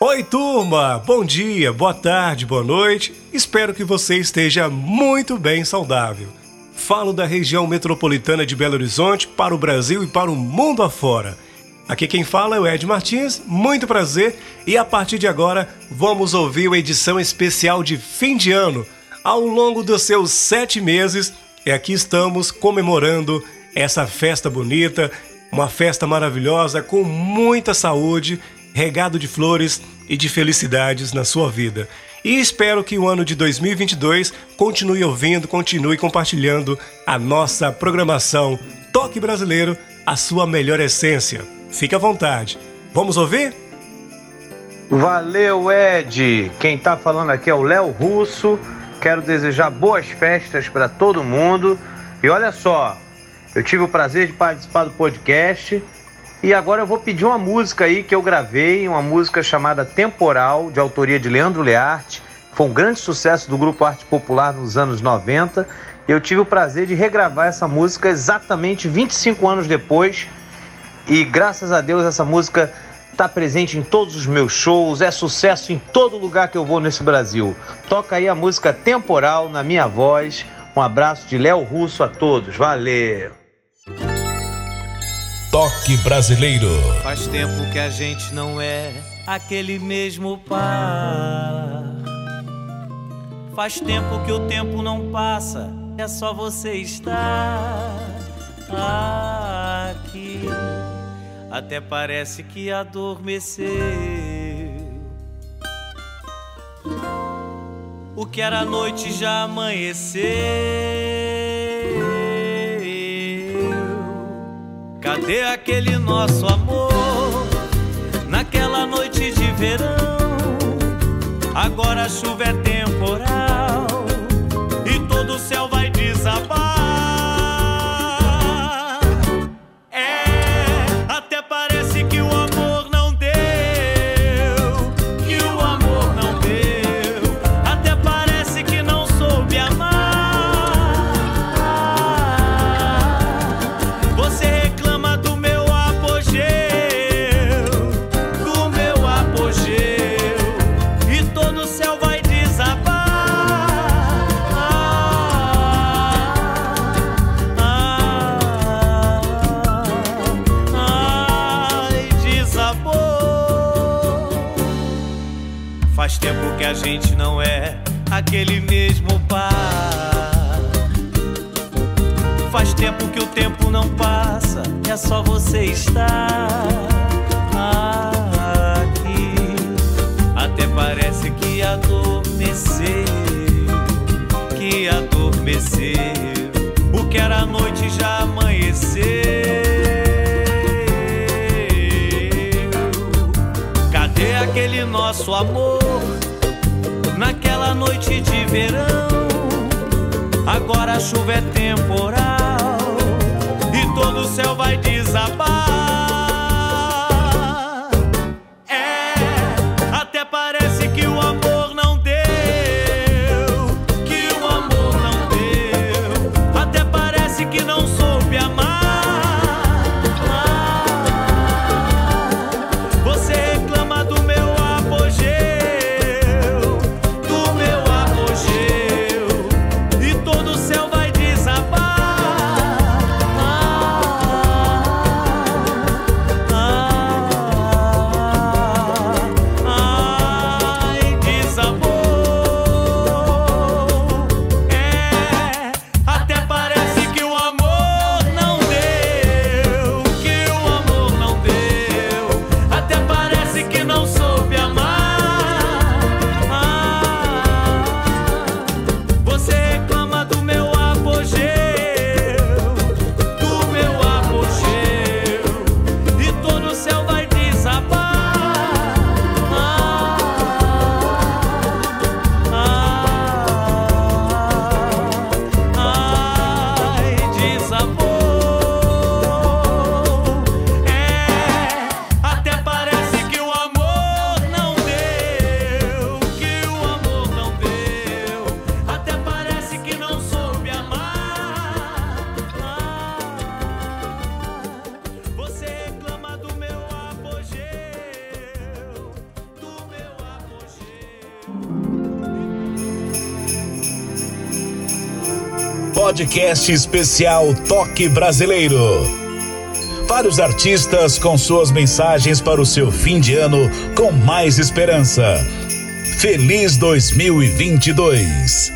Oi, turma! Bom dia, boa tarde, boa noite. Espero que você esteja muito bem saudável. Falo da região metropolitana de Belo Horizonte para o Brasil e para o mundo afora. Aqui quem fala é o Ed Martins, muito prazer, e a partir de agora vamos ouvir uma edição especial de fim de ano. Ao longo dos seus sete meses, e aqui estamos comemorando essa festa bonita, uma festa maravilhosa com muita saúde regado de flores e de felicidades na sua vida. E espero que o ano de 2022 continue ouvindo, continue compartilhando a nossa programação Toque Brasileiro, a sua melhor essência. Fique à vontade. Vamos ouvir? Valeu, Ed! Quem tá falando aqui é o Léo Russo. Quero desejar boas festas para todo mundo. E olha só, eu tive o prazer de participar do podcast e agora eu vou pedir uma música aí que eu gravei, uma música chamada Temporal, de autoria de Leandro Learte. Foi um grande sucesso do grupo Arte Popular nos anos 90. Eu tive o prazer de regravar essa música exatamente 25 anos depois. E graças a Deus essa música está presente em todos os meus shows, é sucesso em todo lugar que eu vou nesse Brasil. Toca aí a música Temporal na minha voz. Um abraço de Léo Russo a todos. Valeu! Toque Brasileiro. Faz tempo que a gente não é aquele mesmo par. Faz tempo que o tempo não passa, é só você estar aqui. Até parece que adormeceu. O que era noite já amanheceu. Cadê aquele nosso amor? Naquela noite de verão, agora a chuva é temporal aquele mesmo par. Faz tempo que o tempo não passa, é só você estar aqui. Até parece que adormeceu, que adormeceu. O que era noite já amanheceu. Cadê aquele nosso amor? Naquela noite de verão. Agora a chuva é temporal e todo o céu vai desabar. Podcast especial Toque Brasileiro. Vários artistas com suas mensagens para o seu fim de ano com mais esperança. Feliz 2022.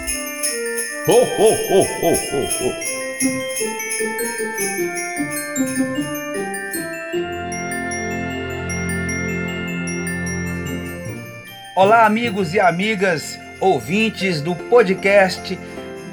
Ho, ho, ho, ho, ho, ho. Olá, amigos e amigas, ouvintes do podcast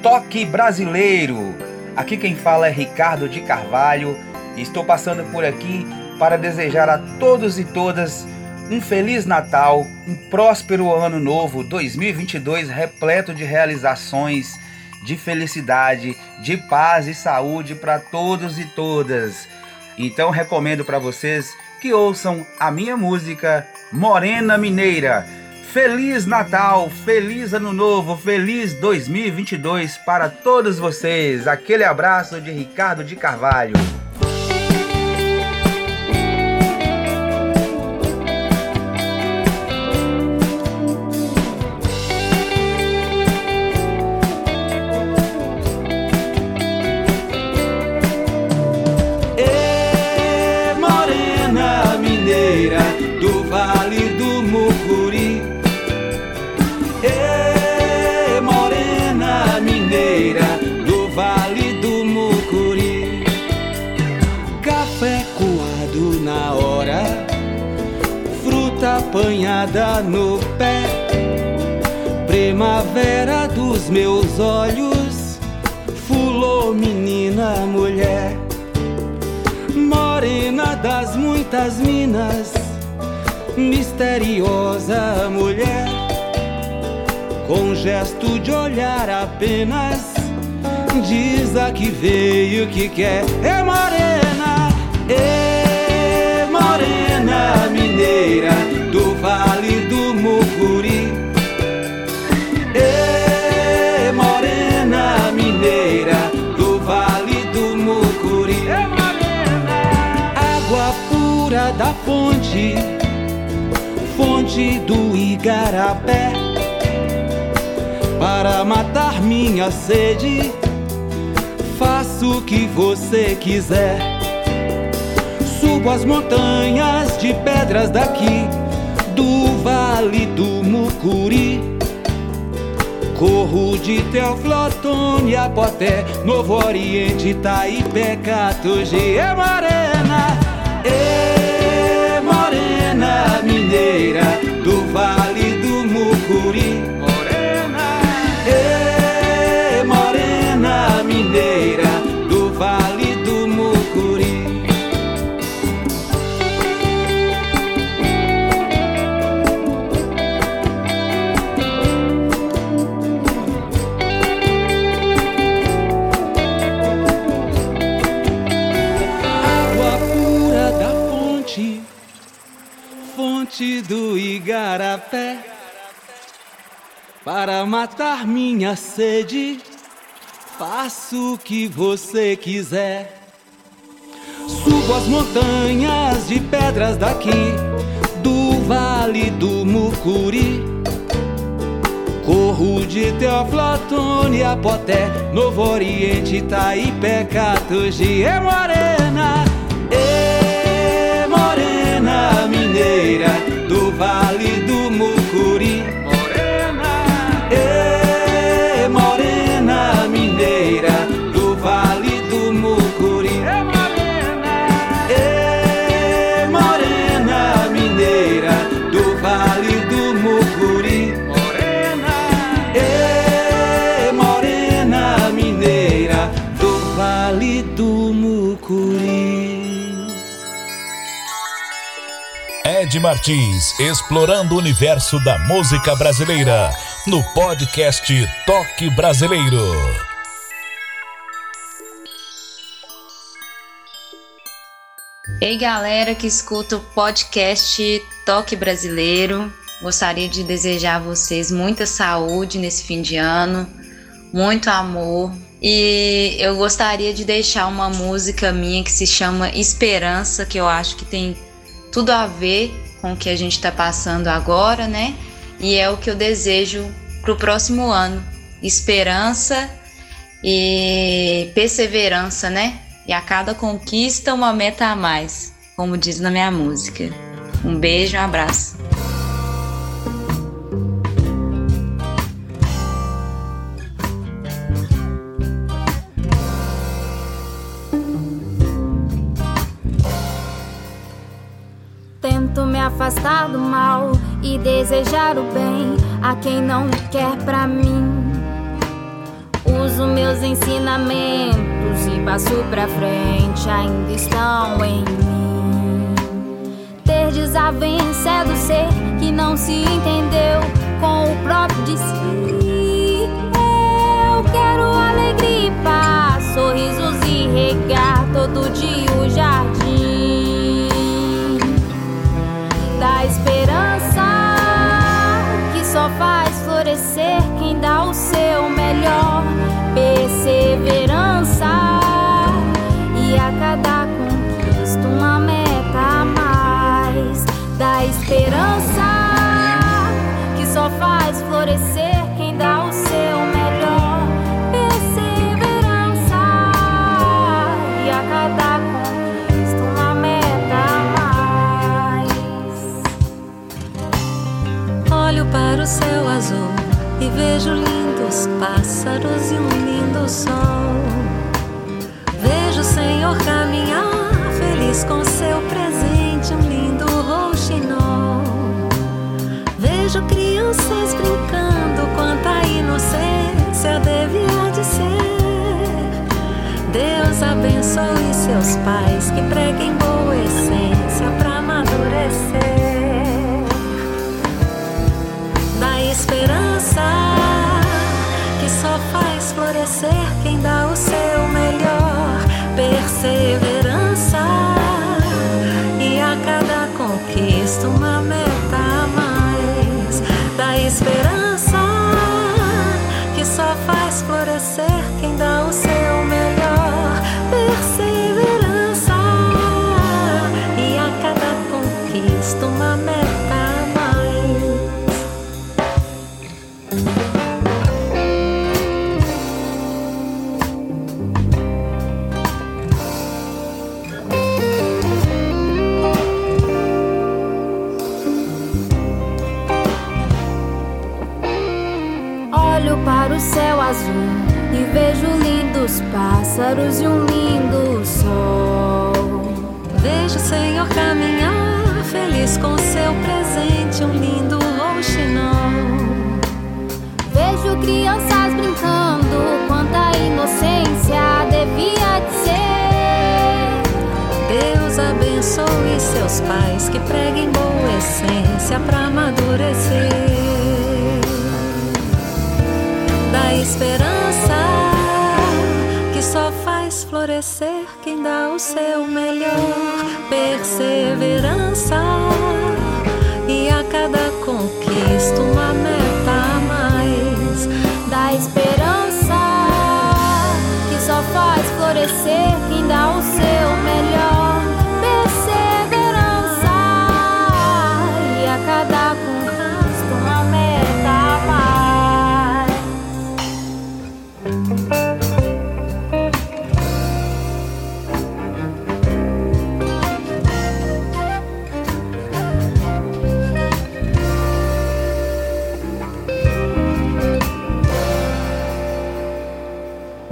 Toque Brasileiro. Aqui quem fala é Ricardo de Carvalho e estou passando por aqui para desejar a todos e todas um feliz Natal, um próspero ano novo 2022 repleto de realizações, de felicidade, de paz e saúde para todos e todas. Então recomendo para vocês que ouçam a minha música Morena Mineira Feliz Natal, feliz Ano Novo, feliz 2022 para todos vocês. Aquele abraço de Ricardo de Carvalho. Apanhada no pé. Primavera dos meus olhos, fulô menina mulher. Morena das muitas minas, misteriosa mulher. Com gesto de olhar apenas, diz a que veio que quer. É morena, é morena mineira Vale do Mucuri. E morena mineira do Vale do Mucuri. E morena. Água pura da fonte, fonte do Igarapé. Para matar minha sede, faço o que você quiser. Subo as montanhas de pedras daqui do Vale do Mucuri. Corro de Teoflotone, Poté, Novo Oriente, Taipé, Catugi, é morena, é morena mineira do Vale do Mucuri. Para matar minha sede. Faço o que você quiser. Subo as montanhas de pedras daqui, do Vale do Mucuri. Corro de Teoflotone a Poté, Novo Oriente, Itaipé, Catugi, é morena, é morena mineira do Vale é Ed Martins, explorando o universo da música brasileira, no podcast Toque Brasileiro. Ei, galera que escuta o podcast Toque Brasileiro. Gostaria de desejar a vocês muita saúde nesse fim de ano, muito amor. E eu gostaria de deixar uma música minha que se chama Esperança, que eu acho que tem tudo a ver com o que a gente está passando agora, né? e é o que eu desejo para o próximo ano. Esperança e perseverança, né? E a cada conquista, uma meta a mais, como diz na minha música. Um beijo, um abraço. Afastar do mal e desejar o bem a quem não quer pra mim. Uso meus ensinamentos e passo pra frente, ainda estão em mim. Ter desavença é do ser que não se entendeu com o próprio de si. Eu quero alegria e paz, sorrisos e regar todo dia o jardim da esperança que só faz florescer quem dá o seu melhor. Perseverança e a cada conquista uma meta a mais. Da esperança vejo lindos pássaros e um lindo sol. Vejo o Senhor caminhar feliz com seu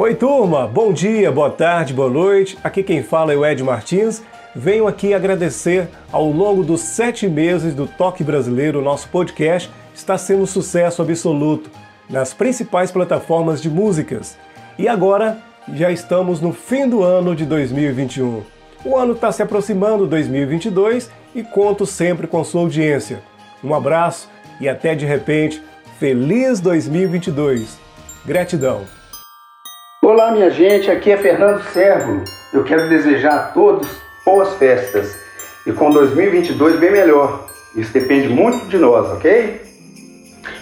Oi, turma! Bom dia, boa tarde, boa noite. Aqui quem fala é o Ed Martins. Venho aqui agradecer ao longo dos sete meses do Toque Brasileiro, nosso podcast está sendo um sucesso absoluto nas principais plataformas de músicas. E agora já estamos no fim do ano de 2021. O ano está se aproximando, 2022, e conto sempre com sua audiência. Um abraço e até de repente, feliz 2022. Gratidão! Olá, minha gente, aqui é Fernando Servo. Eu quero desejar a todos boas festas e com 2022 bem melhor. Isso depende muito de nós, ok?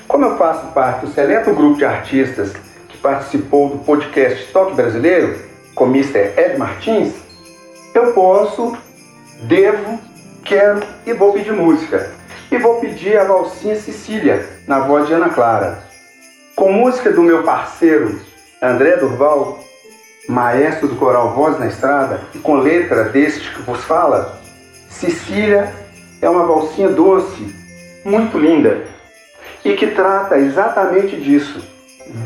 Como eu faço parte do seleto grupo de artistas que participou do podcast Toque Brasileiro, com Mr. Ed Martins, eu posso, devo, quero e vou pedir música. E vou pedir a valsinha Cecília, na voz de Ana Clara. Com música do meu parceiro André Durval, maestro do coral Voz na Estrada, e com letra deste que vos fala, Cecília é uma valsinha doce, muito linda, e que trata exatamente disso,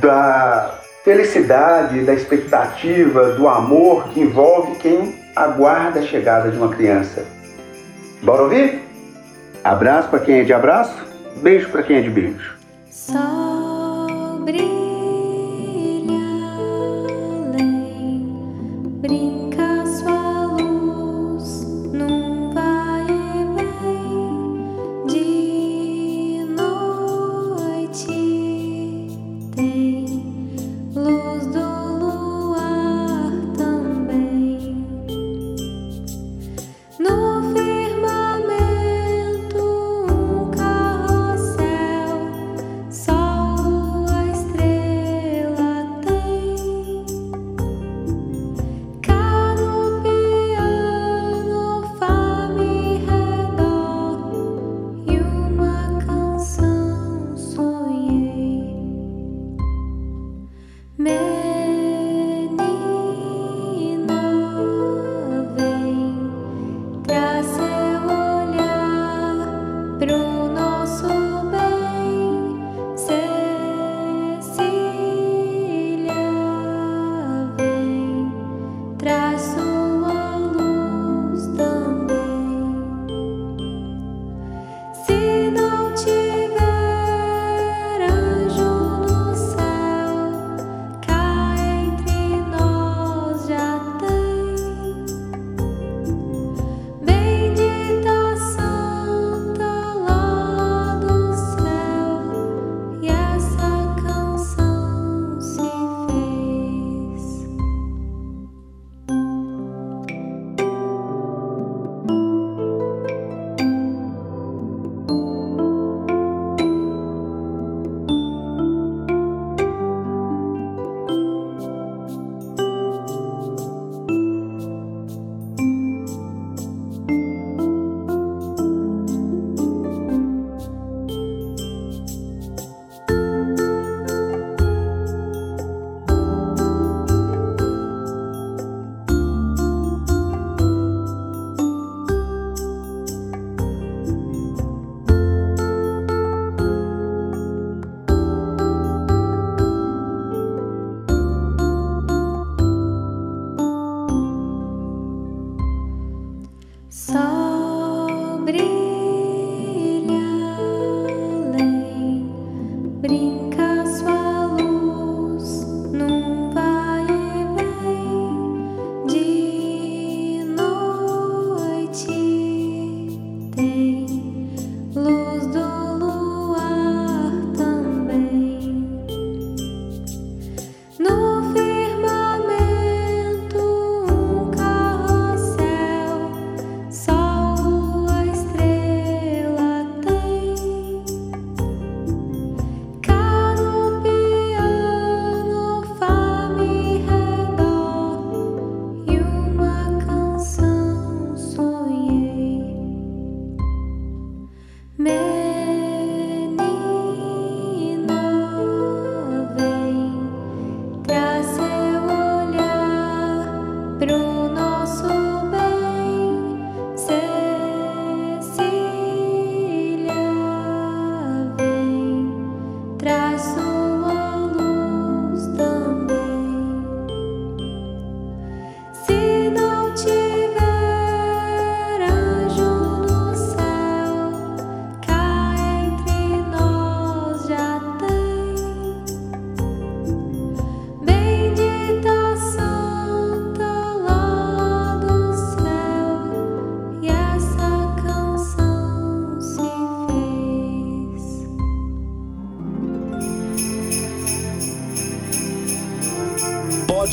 da felicidade, da expectativa, do amor que envolve quem aguarda a chegada de uma criança. Bora ouvir? Abraço para quem é de abraço, beijo para quem é de beijo. Sol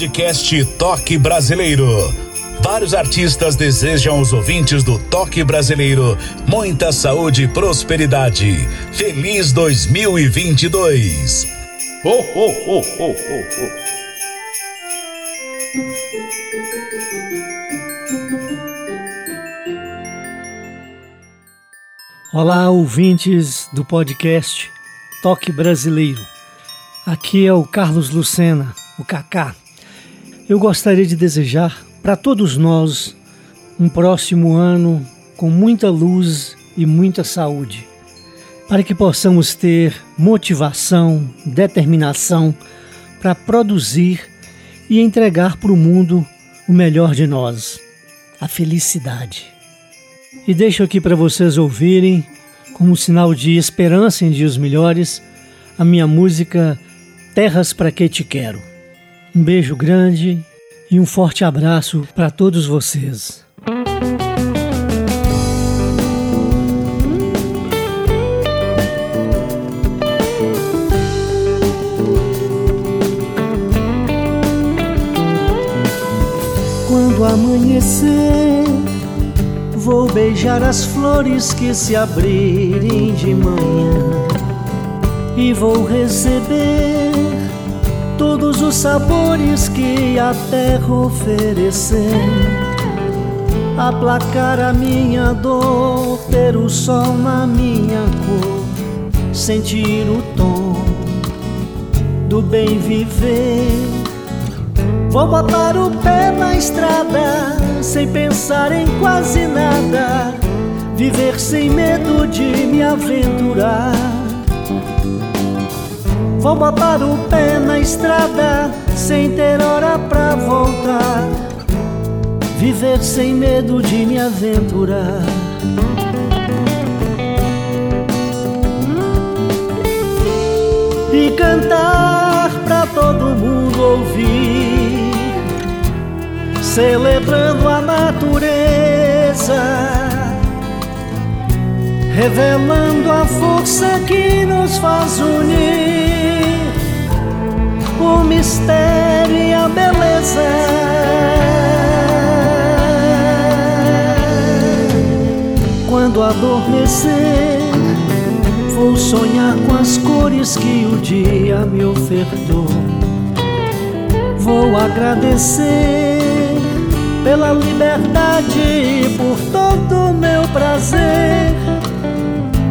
Podcast Toque Brasileiro. Vários artistas desejam aos ouvintes do Toque Brasileiro muita saúde e prosperidade. Feliz 2022. Ho, ho, ho, ho, ho, ho. Olá, ouvintes do podcast Toque Brasileiro. Aqui é o Carlos Lucena, o Cacá. Eu gostaria de desejar para todos nós um próximo ano com muita luz e muita saúde, para que possamos ter motivação, determinação para produzir e entregar para o mundo o melhor de nós, a felicidade. E deixo aqui para vocês ouvirem, como sinal de esperança em dias melhores, a minha música Terras para que te quero. Um beijo grande e um forte abraço para todos vocês. Quando amanhecer, vou beijar as flores que se abrirem de manhã e vou receber todos os sabores que a terra oferecer. Aplacar a minha dor, ter o sol na minha cor, sentir o tom do bem viver. Vou botar o pé na estrada, sem pensar em quase nada, viver sem medo de me aventurar. Vou botar o pé na estrada sem ter hora pra voltar. Viver sem medo de me aventurar. E cantar pra todo mundo ouvir, celebrando a natureza revelando a força que nos faz unir, o mistério e a beleza. Quando adormecer, vou sonhar com as cores que o dia me ofertou. Vou agradecer pela liberdade e por todo o meu prazer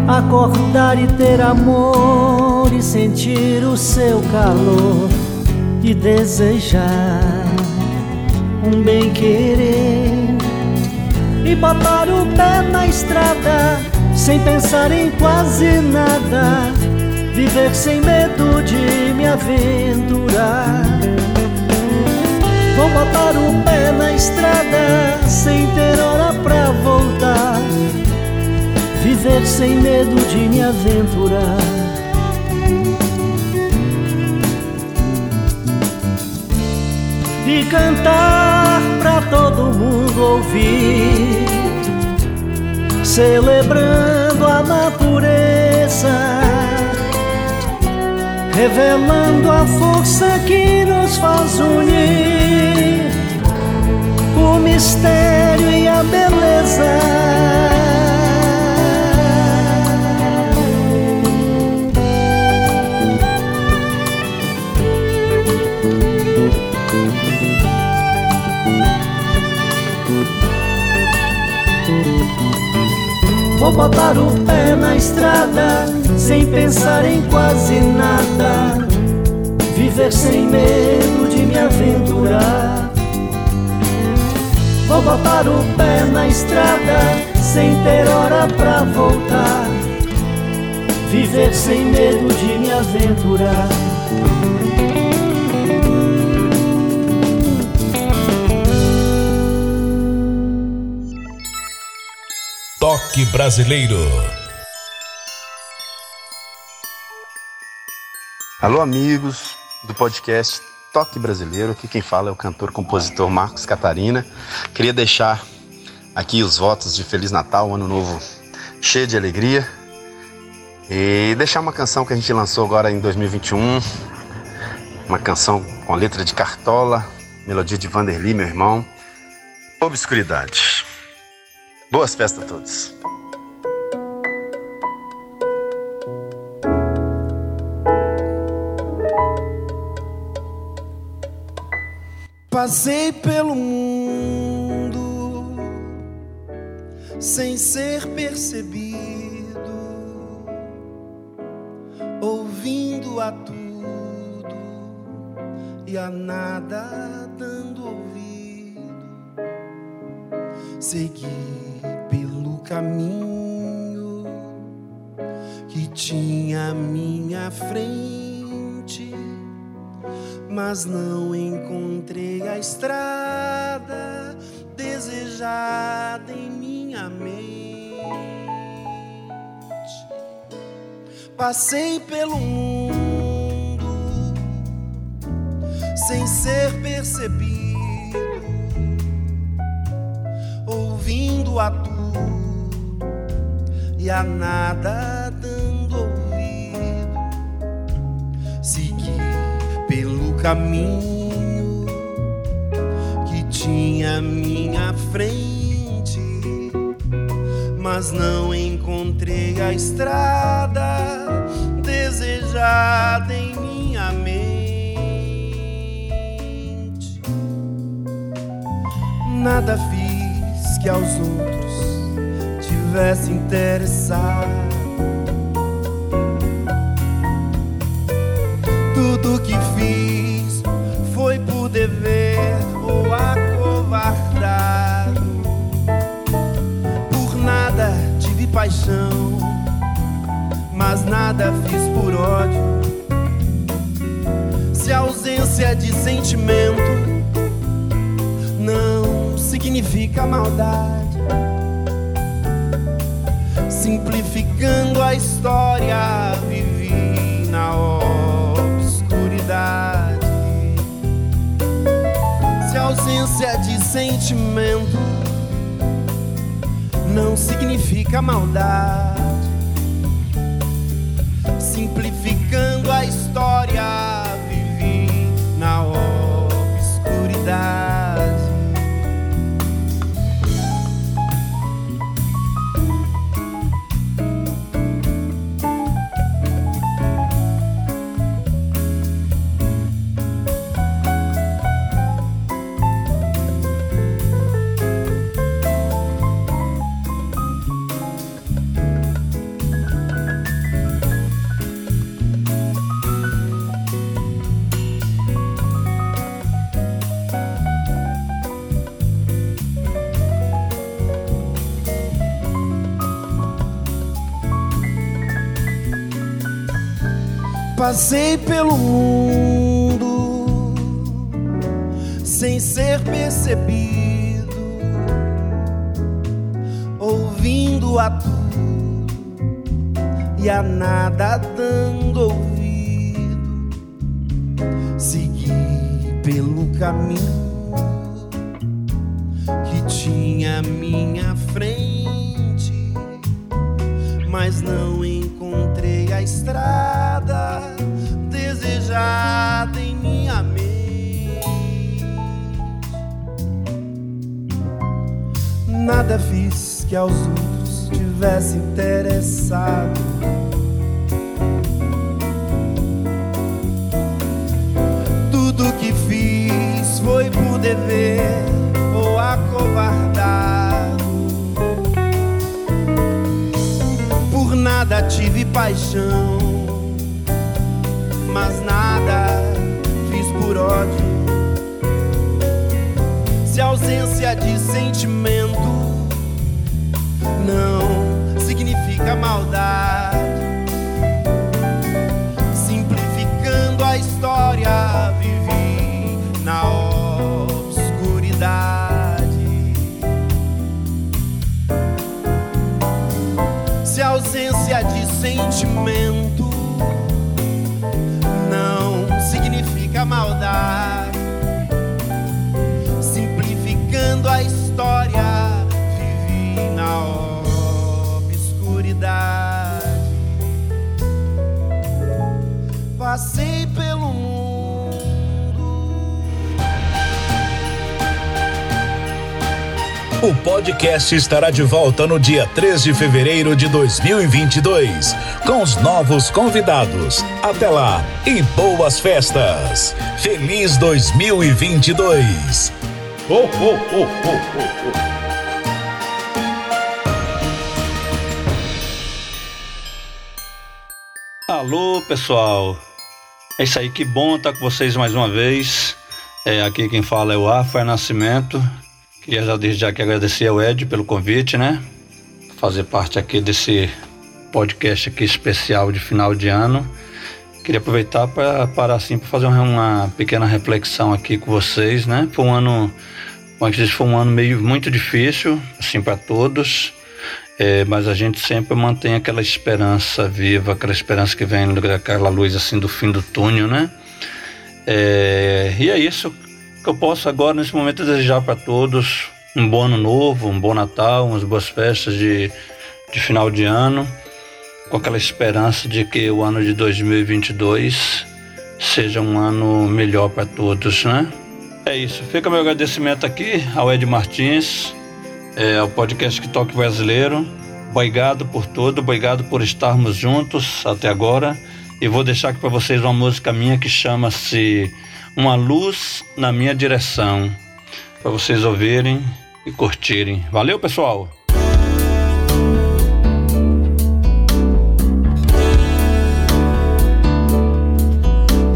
acordar e ter amor e sentir o seu calor e desejar um bem querer e botar o pé na estrada sem pensar em quase nada, viver sem medo de me aventurar. Vou botar o pé na estrada sem sem medo de me aventurar. E cantar pra todo mundo ouvir, celebrando a natureza, revelando a força que nos faz unir, o mistério e a beleza. Vou botar o pé na estrada sem pensar em quase nada. Viver sem medo de me aventurar. Vou botar o pé na estrada sem ter hora pra voltar. Viver sem medo de me aventurar. Toque Brasileiro. Alô, amigos do podcast Toque Brasileiro. Aqui quem fala é o cantor-compositor Marcos Catarina. Queria deixar aqui os votos de Feliz Natal, ano novo cheio de alegria. E deixar uma canção que a gente lançou agora em 2021. Uma canção com letra de Cartola, melodia de Vanderly, meu irmão. Obscuridade. Boas festas a todos. Passei pelo mundo sem ser percebido. ouvindo a tudo e a nada dando ouvido. Segui frente, mas não encontrei a estrada desejada em minha mente. Passei pelo mundo sem ser percebido, ouvindo a tudo e a nada caminho que tinha minha frente, mas não encontrei a estrada desejada em minha mente. Nada fiz que aos outros tivesse interessado. Tudo que fiz ou acovardado. Por nada tive paixão, mas nada fiz por ódio. Se a ausência de sentimento não significa maldade. Simplificando a história, vivi ausência de sentimento não significa maldade. Simplificando a história, vivi na obscuridade. Passei pelo mundo sem ser percebido, ouvindo a tudo e a nada dando ouvido. Segui pelo caminho que tinha minha desejada em minha mente. Nada fiz que aos outros tivesse interessado. Tudo que fiz foi por dever ou acovardado. Por nada tive paixão, mas nada ausência de sentimento não significa maldade, simplificando a história, vivi na obscuridade. Se a ausência de sentimento Passei pelo O podcast estará de volta no dia 3 de fevereiro de 2022, com os novos convidados. Até lá e boas festas! Feliz 2022! Ho, ho, ho, ho, ho, ho. Alô, pessoal. É isso aí, que bom estar com vocês mais uma vez. É, aqui quem fala é o Rafael Nascimento. Queria já desde já que agradecer ao Ed pelo convite, né? Fazer parte aqui desse podcast aqui especial de final de ano. Queria aproveitar para parar assim para fazer uma pequena reflexão aqui com vocês, né? Foi um ano, como é foi um ano meio muito difícil, assim para todos. É, mas a gente sempre mantém aquela esperança viva, aquela esperança que vem daquela luz assim do fim do túnel, né? É, e é isso que eu posso agora nesse momento desejar para todos um bom ano novo, um bom Natal, umas boas festas de, de final de ano, com aquela esperança de que o ano de 2022 seja um ano melhor para todos, né? É isso. Fica meu agradecimento aqui ao Ed Martins, é, o podcast que toque brasileiro. Obrigado por tudo, obrigado por estarmos juntos até agora. E vou deixar aqui para vocês uma música minha que chama-se Uma Luz na Minha Direção, para vocês ouvirem e curtirem. Valeu, pessoal!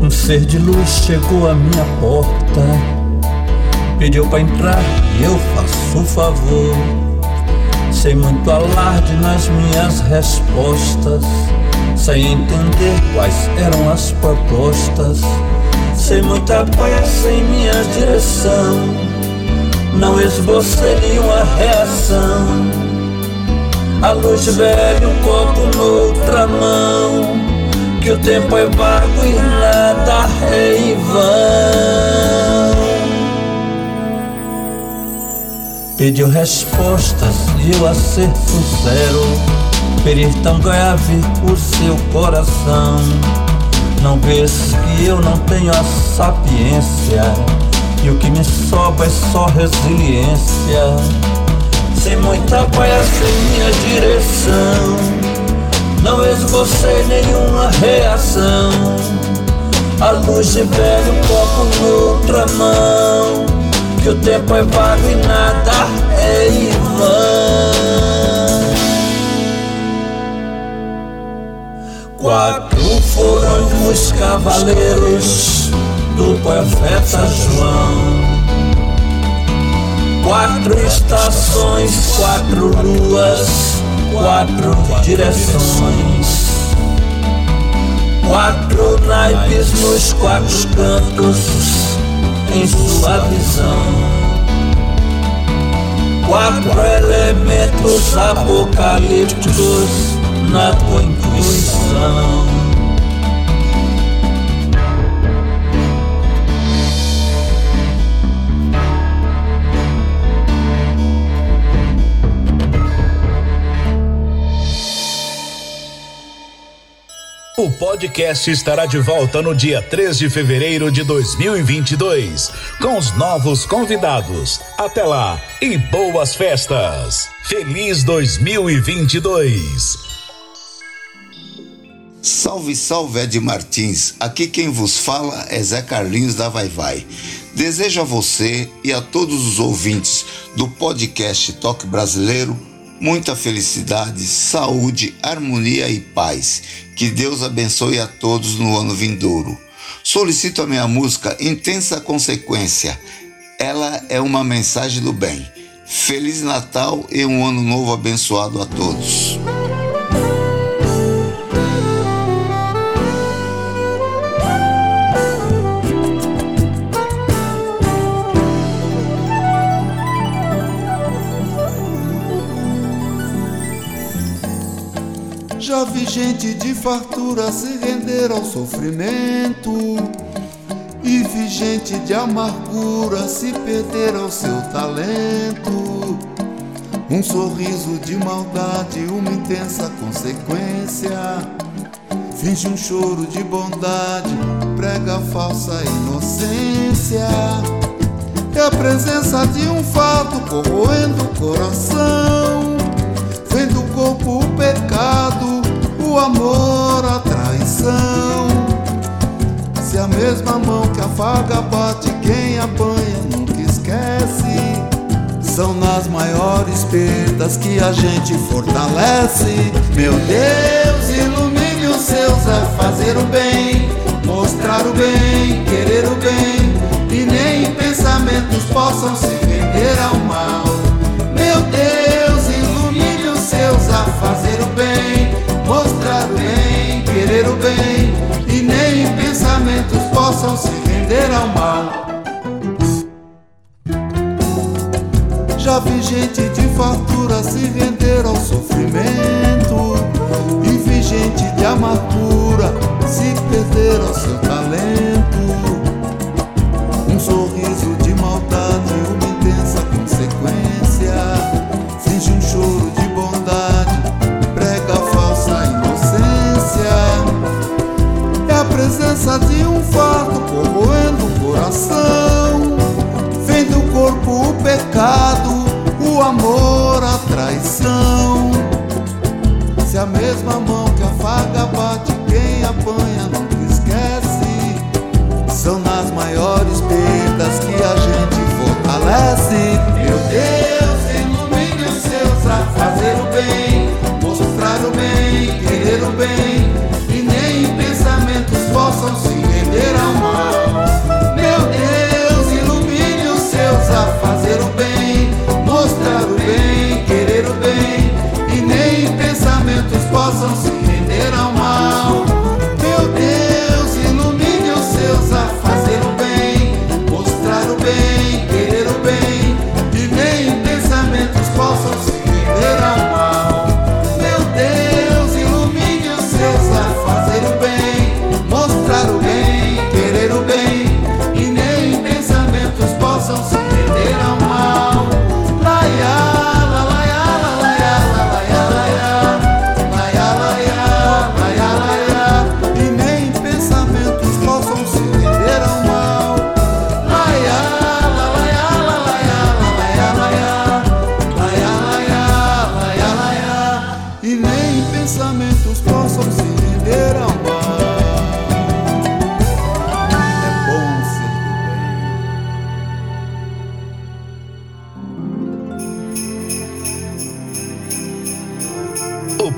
Um ser de luz chegou à minha porta Pediu pra entrar e eu faço o favor. Sem muito alarde nas minhas respostas, sem entender quais eram as propostas. Sem muita pressa em minha direção, não esbocei nenhuma reação. A luz velha, um copo noutra mão, que o tempo é vago e nada é em vão. Pediu respostas e eu a ser sincero Pedir tão grave o seu coração. Não vês que eu não tenho a sapiência. E o que me sobra é só resiliência. Sem muita pressa em minha direção. Não esbocei nenhuma reação. A luz de velho copo noutra mão que o tempo é vago e nada é em vão. Quatro foram os cavaleiros do profeta João. Quatro estações, quatro luas, quatro direções. Quatro naipes nos quatro cantos em sua visão. Quatro elementos apocalípticos na tua intuição. O podcast estará de volta no dia 3 de fevereiro de 2022, com os novos convidados. Até lá e boas festas! Feliz 2022! Salve, salve Ed Martins. Aqui quem vos fala é Zé Carlinhos da Vai Vai. Desejo a você e a todos os ouvintes do podcast Toque Brasileiro muita felicidade, saúde, harmonia e paz. Que Deus abençoe a todos no ano vindouro. Solicito a minha música Intensa Consequência. Ela é uma mensagem do bem. Feliz Natal e um ano novo abençoado a todos. Já vi gente de fartura se render ao sofrimento. E vi gente de amargura se perder ao seu talento. Um sorriso de maldade, uma intensa consequência. Finge um choro de bondade, prega falsa inocência. É a presença de um fato corroendo o coração. Vendo o corpo o pecado o amor, a traição. Se a mesma mão que afaga bate, quem apanha nunca esquece. São nas maiores perdas que a gente fortalece. Meu Deus, ilumine os seus a fazer o bem, mostrar o bem, querer o bem, e nem pensamentos possam se vender ao mal. Meu Deus, ilumine os seus a fazer o bem, mostrar bem, querer o bem, e nem pensamentos possam se vender ao mal. Já vi gente de fartura se render ao sofrimento E vi gente de amargura se perder ao seu talento mesma mão que afaga bate, quem apanha nunca esquece. São nas maiores perdas que a gente fortalece. Meu Deus, ilumine os seus a fazer o bem, mostrar o bem, querer o bem, e nem pensamentos possam se render ao mal. Meu Deus, ilumine os seus a fazer o bem, mostrar o bem, possam se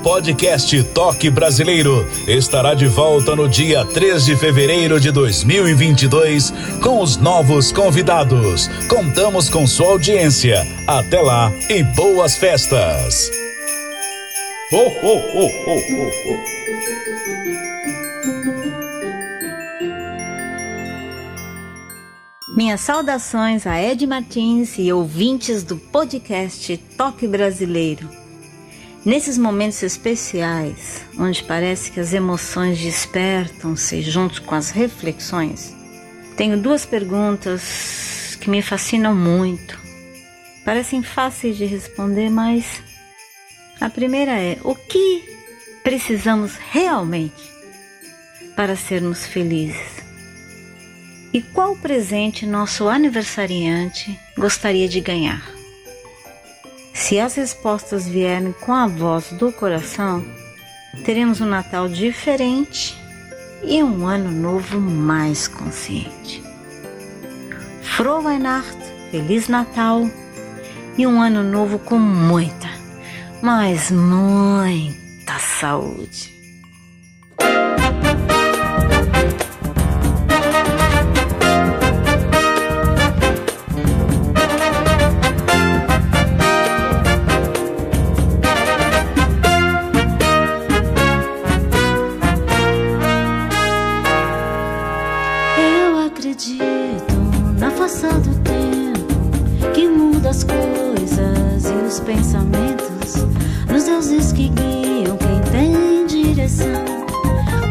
podcast Toque Brasileiro estará de volta no dia 3 de fevereiro de 2022 com os novos convidados. Contamos com sua audiência. Até lá e boas festas! Ho, ho, ho, ho, ho, ho. Minhas saudações a Ed Martins e ouvintes do podcast Toque Brasileiro. Nesses momentos especiais, onde parece que as emoções despertam-se junto com as reflexões, tenho duas perguntas que me fascinam muito. Parecem fáceis de responder, mas a primeira é: o que precisamos realmente para sermos felizes? E qual presente nosso aniversariante gostaria de ganhar? Se as respostas vierem com a voz do coração, teremos um Natal diferente e um Ano Novo mais consciente. Frohe Feliz Natal e um Ano Novo com muita, mas muita saúde. Pensamentos, nos deuses que guiam quem tem direção,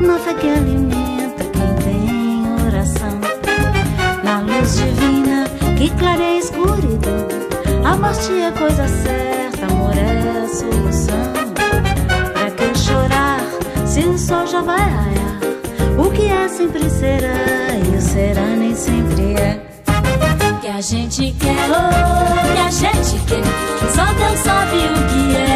na fé que alimenta quem tem oração, na luz divina que clareia a escuridão. A morte é coisa certa, amor é a solução. Pra que chorar se o sol já vai raiar? O que é sempre será e o será nem sempre é. A gente quer, oh, que a gente quer. Só Deus sabe o que é,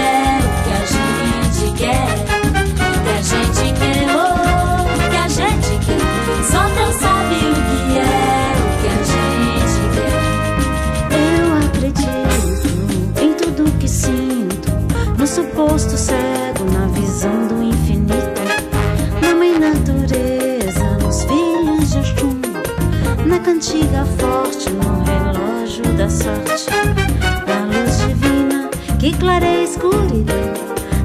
cantiga forte no relógio da sorte, da luz divina que clareia a escuridão.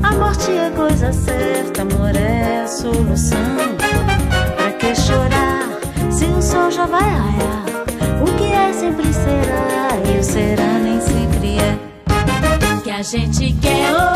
A morte é coisa certa, amor é a solução. Pra que chorar se o sol já vai raiar? O que é sempre será e o será nem sempre é. Que a gente quer, oh,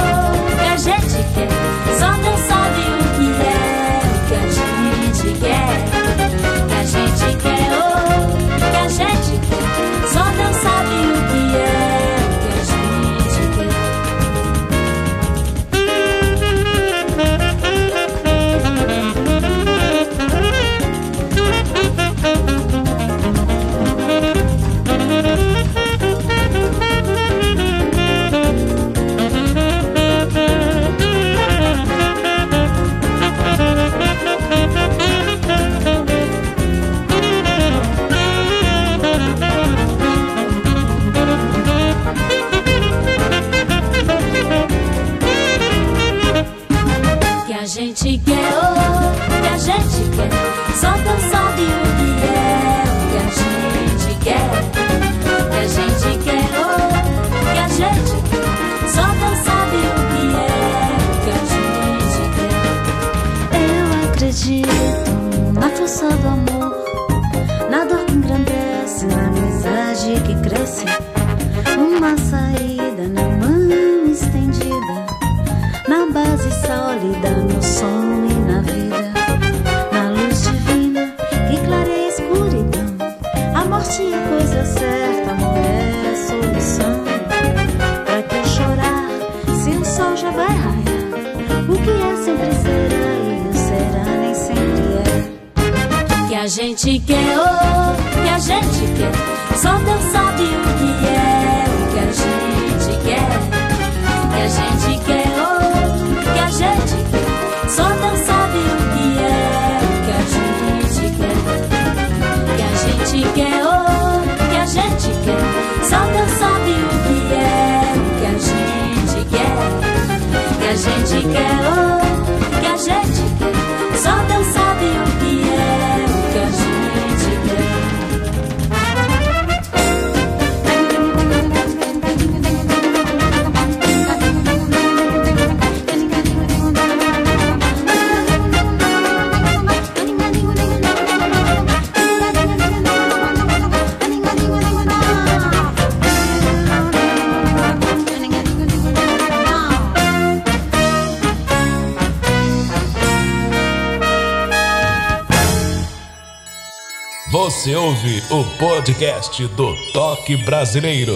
Você ouve o podcast do Toque Brasileiro.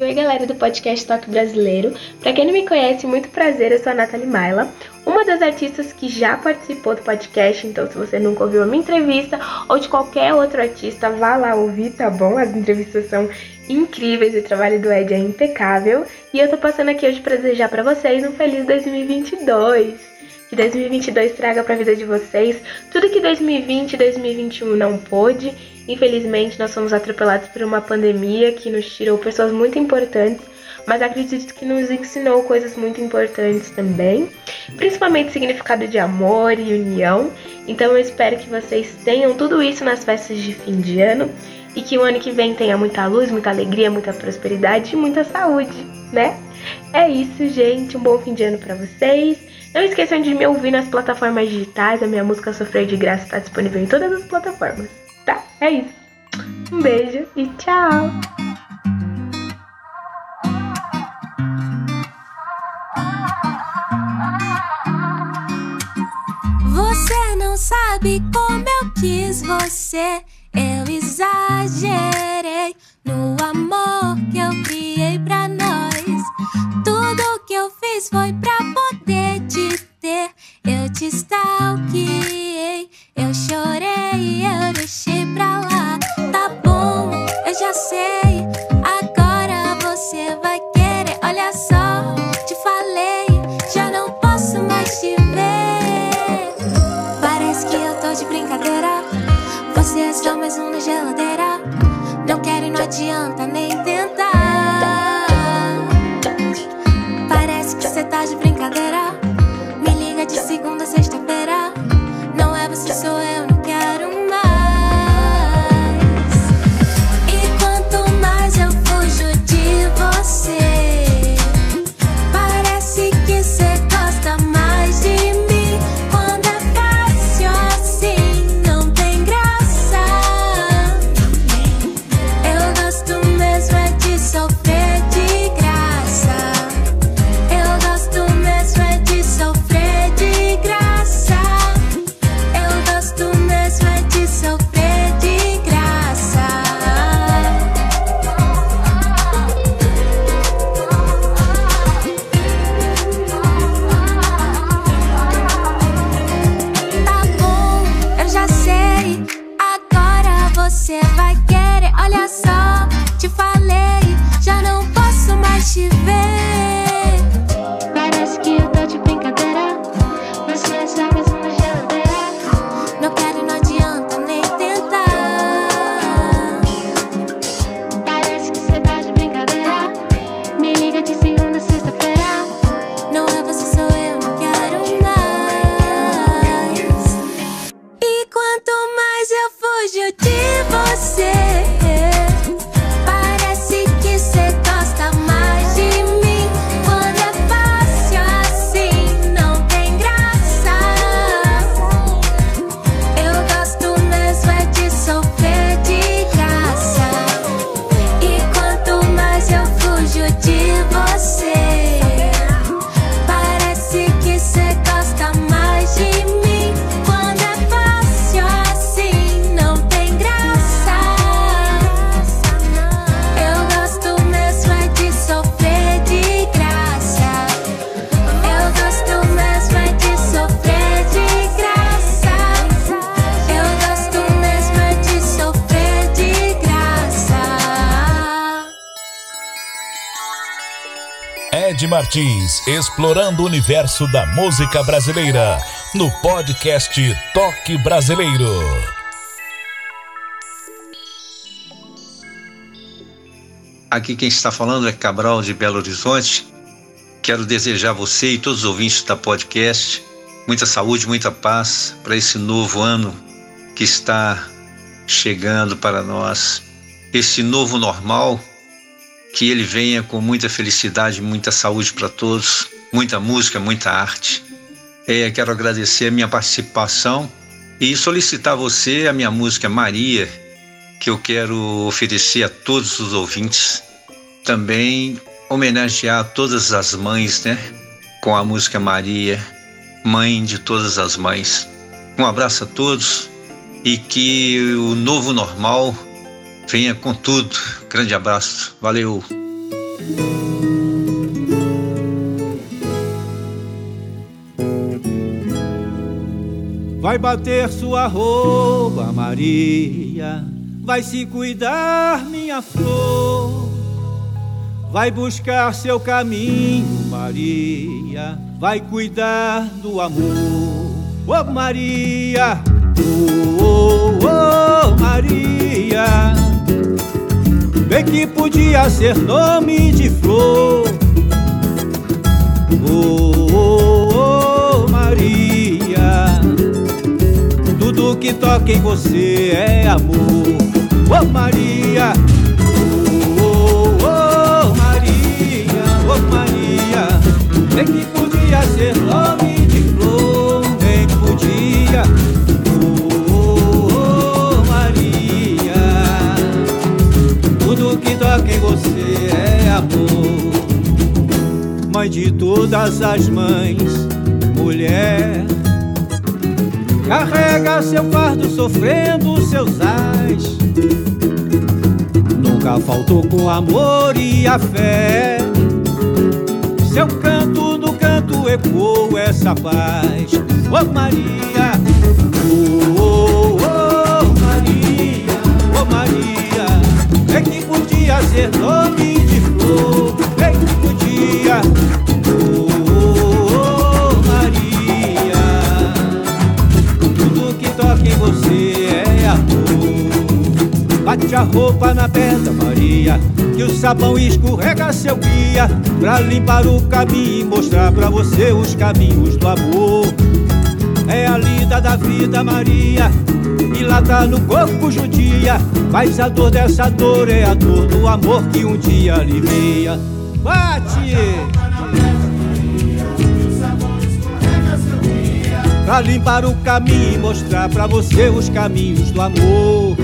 Oi, galera do podcast Toque Brasileiro. Pra quem não me conhece, muito prazer, eu sou a Nathalie Maila, uma das artistas que já participou do podcast. Então, se você nunca ouviu a minha entrevista ou de qualquer outro artista, vá lá ouvir, tá bom? As entrevistas são incríveis, o trabalho do Ed é impecável. E eu tô passando aqui hoje pra desejar pra vocês um feliz 2022. Que 2022 traga pra vida de vocês tudo que 2020 e 2021 não pôde. Infelizmente, nós fomos atropelados por uma pandemia que nos tirou pessoas muito importantes, mas acredito que nos ensinou coisas muito importantes também, principalmente significado de amor e união. Então eu espero que vocês tenham tudo isso nas festas de fim de ano e que o ano que vem tenha muita luz, muita alegria, muita prosperidade e muita saúde, né? É isso, gente. Um bom fim de ano pra vocês. Não esqueçam de me ouvir nas plataformas digitais. A minha música Sofrer de Graça está disponível em todas as plataformas. Tá? É isso. Um beijo e tchau! Você não sabe como eu quis você. Eu exagerei no amor que eu criei pra nós. Tudo que eu fiz foi pra poder te ter. Eu te stalkeei, Martins, explorando o universo da música brasileira, no podcast Toque Brasileiro. Aqui quem está falando é Cabral de Belo Horizonte. Quero desejar a você e todos os ouvintes da podcast muita saúde, muita paz para esse novo ano que está chegando para nós. Esse novo normal, que ele venha com muita felicidade, muita saúde para todos, muita música, muita arte. É, quero agradecer a minha participação e solicitar a você a minha música Maria, que eu quero oferecer a todos os ouvintes. Também homenagear todas as mães, né? Com a música Maria, mãe de todas as mães. Um abraço a todos e que o novo normal venha com tudo. Grande abraço. Valeu. Vai bater sua roupa, Maria. Vai se cuidar, minha flor. Vai buscar seu caminho, Maria. Vai cuidar do amor. Ô Maria, oh, oh, oh, Maria. Bem que podia ser nome de flor. Oh, oh, oh, Maria. Tudo que toca em você é amor. Oh Maria, oh, oh, oh Maria, oh Maria. Bem que podia ser amor. Mãe de todas as mães, mulher. Carrega seu fardo sofrendo seus ais. Nunca faltou com amor e a fé. Seu canto no canto ecoou essa paz. Oh Maria, oh, oh, oh Maria, oh Maria. Podia ser nome de flor, que podia. Oh, oh, Maria. Tudo que toca em você é amor. Bate a roupa na pedra, Maria, que o sabão escorrega seu guia pra limpar o caminho e mostrar pra você os caminhos do amor. É a lida da vida, Maria, tá no corpo judia. Mas a dor dessa dor é a dor do amor que um dia alivia. Bate! Pra limpar o caminho e mostrar pra você os caminhos do amor.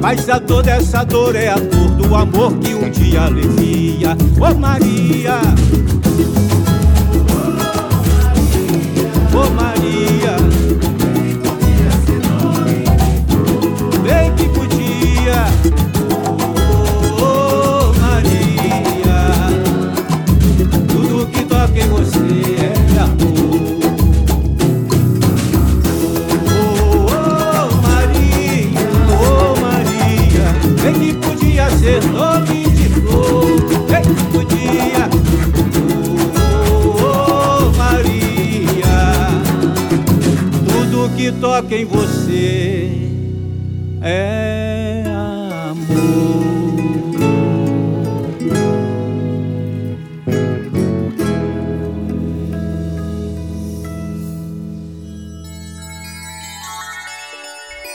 Mas a dor dessa dor é a dor do amor que um dia alivia. Ô Maria, ô Maria, quem você é amor.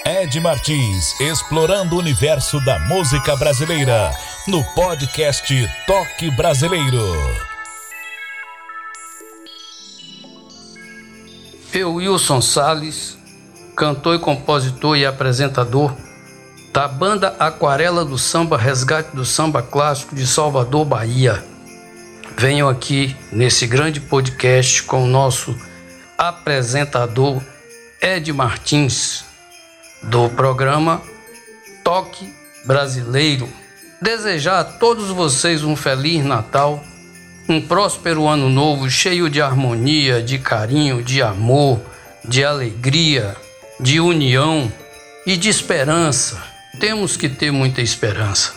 Ed Martins, explorando o universo da música brasileira, no podcast Toque Brasileiro. Eu, Wilson Sales, cantor e compositor e apresentador da banda Aquarela do Samba Resgate do Samba Clássico de Salvador, Bahia. Venho aqui nesse grande podcast com o nosso apresentador Ed Martins do programa Toque Brasileiro. Desejar a todos vocês um feliz Natal, um próspero ano novo cheio de harmonia, de carinho, de amor, de alegria, de união e de esperança. Temos que ter muita esperança.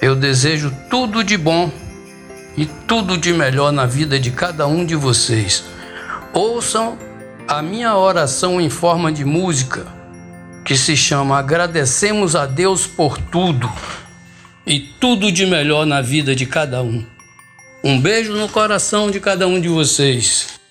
Eu desejo tudo de bom e tudo de melhor na vida de cada um de vocês. Ouçam a minha oração em forma de música que se chama Agradecemos a Deus por tudo e tudo de melhor na vida de cada um. Um beijo no coração de cada um de vocês.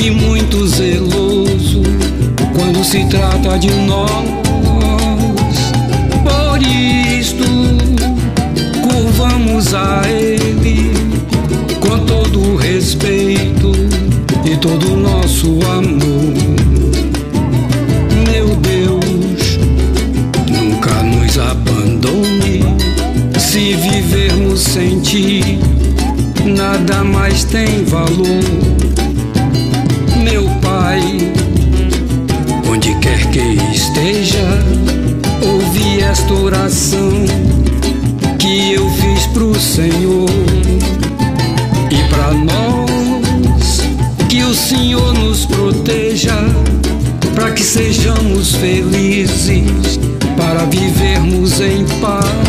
e muito zeloso quando se trata de nós. Por isto, curvamos a Ele com todo o respeito e todo o nosso amor. Meu Deus, nunca nos abandone se vivermos sem Ti. Nada mais tem valor Oração que eu fiz pro Senhor. E para nós que o Senhor nos proteja para que sejamos felizes para vivermos em paz.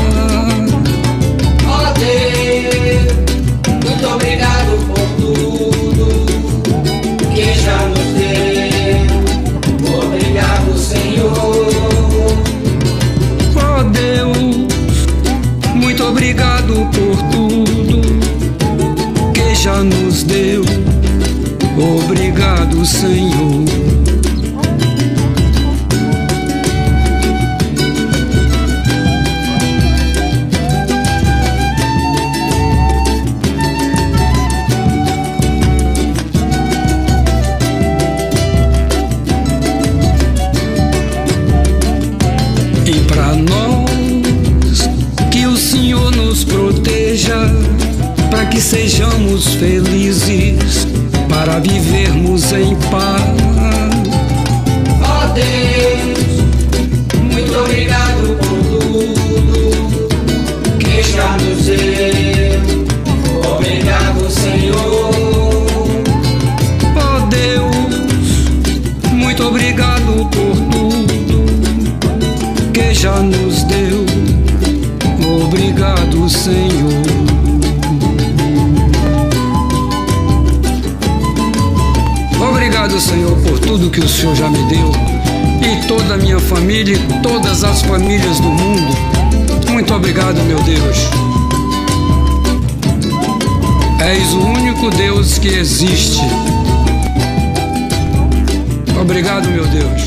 famílias do mundo. Muito obrigado, meu Deus. És o único Deus que existe. Obrigado, meu Deus.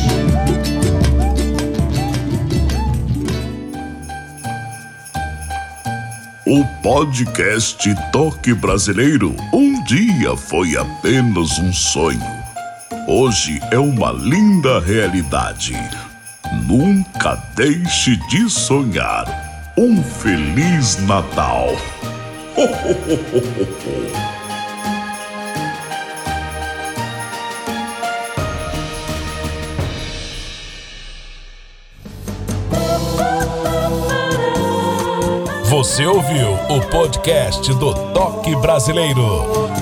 O podcast Toque Brasileiro um dia foi apenas um sonho. Hoje é uma linda realidade Nunca deixe de sonhar. Um Feliz Natal! Você ouviu o podcast do Toque Brasileiro.